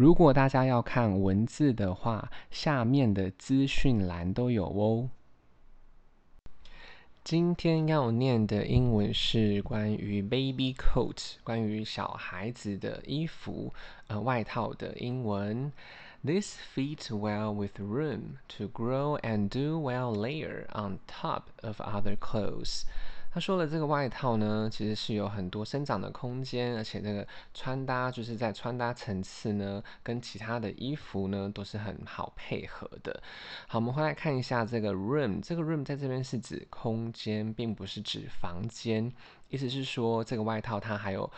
如果大家要看文字的话，下面的资讯栏都有哦。今天要念的英文是关于 baby coat，关于小孩子的衣服，呃，外套的英文。This fits well with room to grow and do well layer on top of other clothes. 他说的，这个外套呢，其实是有很多生长的空间，而且这个穿搭就是在穿搭层次呢，跟其他的衣服呢都是很好配合的。好，我们回来看一下这个 room，这个 room 在这边是指空间，并不是指房间，意思是说这个外套它还有。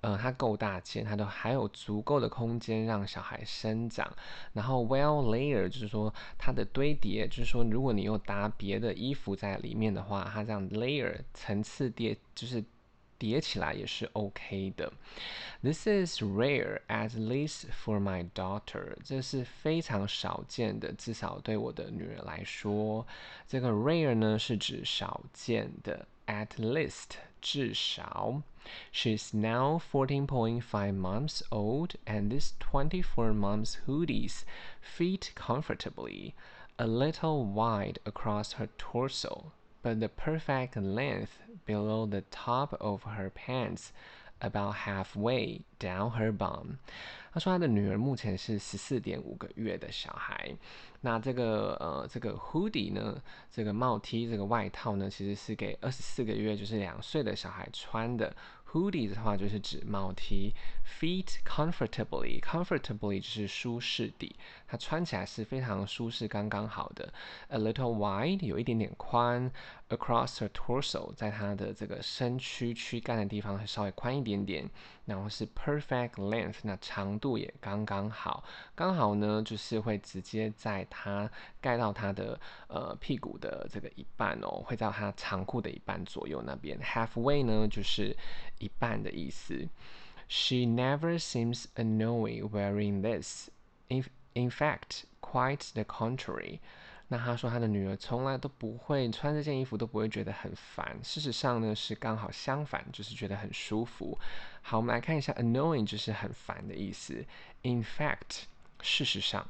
呃，它够大件，它都还有足够的空间让小孩生长。然后，well layer 就是说它的堆叠，就是说如果你又搭别的衣服在里面的话，它这样 layer 层次叠就是叠起来也是 OK 的。This is rare, at least for my daughter。这是非常少见的，至少对我的女儿来说，这个 rare 呢是指少见的，at least 至少。She's now fourteen point five months old, and this twenty-four months hoodies fit comfortably, a little wide across her torso, but the perfect length below the top of her pants, about halfway down her bum. 他说他的女儿目前是十四点五个月的小孩。那这个呃这个 hoodie 呢，这个帽 T 这个外套呢，其实是给二十四个月就是两岁的小孩穿的。 Hoodie 的话就是指帽 T，feet comfortably，comfortably 就是舒适地，它穿起来是非常舒适，刚刚好的。A little wide 有一点点宽，across her torso 在她的这个身躯躯干的地方稍微宽一点点，然后是 perfect length，那长度也刚刚好，刚好呢就是会直接在它盖到它的呃屁股的这个一半哦，会在它长裤的一半左右那边，halfway 呢就是。一半的意思。She never seems annoying wearing this. In in fact, quite the contrary. 那他说他的女儿从来都不会穿这件衣服都不会觉得很烦。事实上呢，是刚好相反，就是觉得很舒服。好，我们来看一下 annoying 就是很烦的意思。In fact，事实上，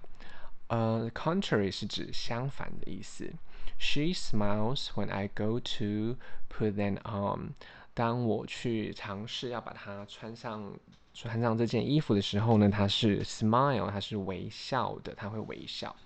呃，contrary 是指相反的意思。She smiles when I go to put them on. 当我去尝试要把它穿上，穿上这件衣服的时候呢，它是 smile，它是微笑的，它会微笑。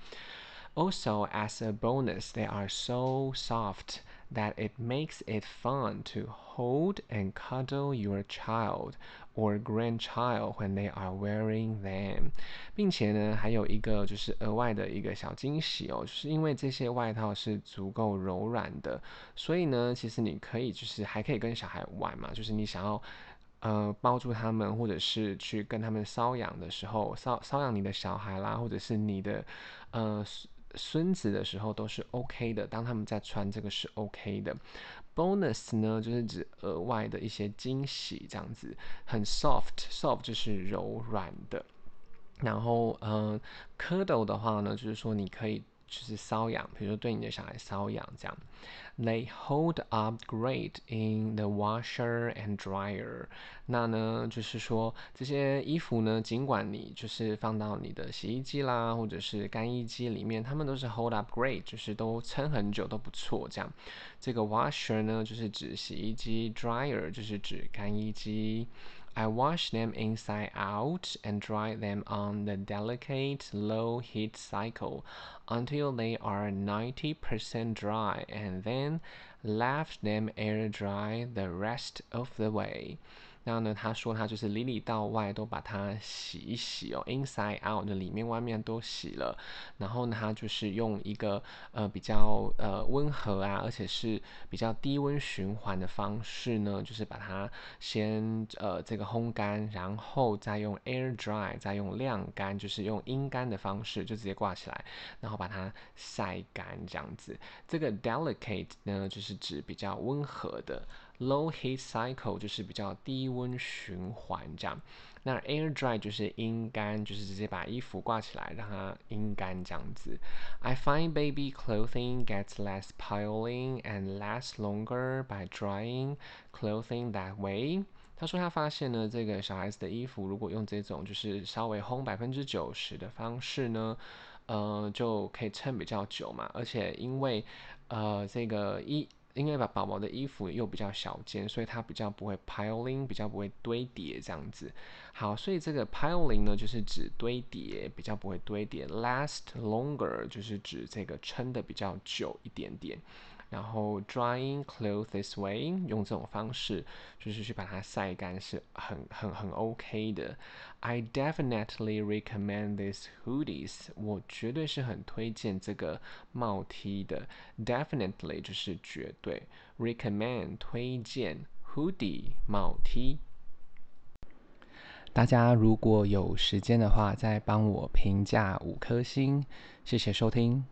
Also, as a bonus, they are so soft that it makes it fun to hold and cuddle your child or grandchild when they are wearing them。并且呢，还有一个就是额外的一个小惊喜哦，就是因为这些外套是足够柔软的，所以呢，其实你可以就是还可以跟小孩玩嘛，就是你想要呃抱住他们，或者是去跟他们搔痒的时候，搔搔痒你的小孩啦，或者是你的呃。孙子的时候都是 OK 的，当他们在穿这个是 OK 的。Bonus 呢，就是指额外的一些惊喜，这样子很 soft，soft 就是柔软的。然后，嗯、蝌蚪的话呢，就是说你可以。就是瘙痒，比如说对你的小孩瘙痒这样。They hold up great in the washer and dryer。那呢，就是说这些衣服呢，尽管你就是放到你的洗衣机啦，或者是干衣机里面，它们都是 hold up great，就是都撑很久都不错这样。这个 washer 呢，就是指洗衣机；dryer 就是指干衣机。I wash them inside out and dry them on the delicate low heat cycle until they are ninety percent dry, and then left them air dry the rest of the way. 然后呢，他说他就是里里到外都把它洗一洗哦，inside out 的里面外面都洗了。然后呢，他就是用一个呃比较呃温和啊，而且是比较低温循环的方式呢，就是把它先呃这个烘干，然后再用 air dry，再用晾干，就是用阴干的方式就直接挂起来，然后把它晒干这样子。这个 delicate 呢，就是指比较温和的。Low heat cycle 就是比较低温循环这样，那 air dry 就是阴干，就是直接把衣服挂起来让它阴干这样子。I find baby clothing gets less piling and lasts longer by drying clothing that way. 他说他发现呢，这个小孩子的衣服如果用这种就是稍微烘百分之九十的方式呢，呃，就可以撑比较久嘛。而且因为呃这个衣，因为把宝宝的衣服又比较小件，所以它比较不会 piling，比较不会堆叠这样子。好，所以这个 piling 呢，就是指堆叠，比较不会堆叠。Last longer 就是指这个撑的比较久一点点。然后 drying clothes this way 用这种方式，就是去把它晒干是很很很 OK 的。I definitely recommend these hoodies。我绝对是很推荐这个帽 T 的。Definitely 就是绝对，recommend 推荐 hoodie 帽 T。大家如果有时间的话，再帮我评价五颗星，谢谢收听。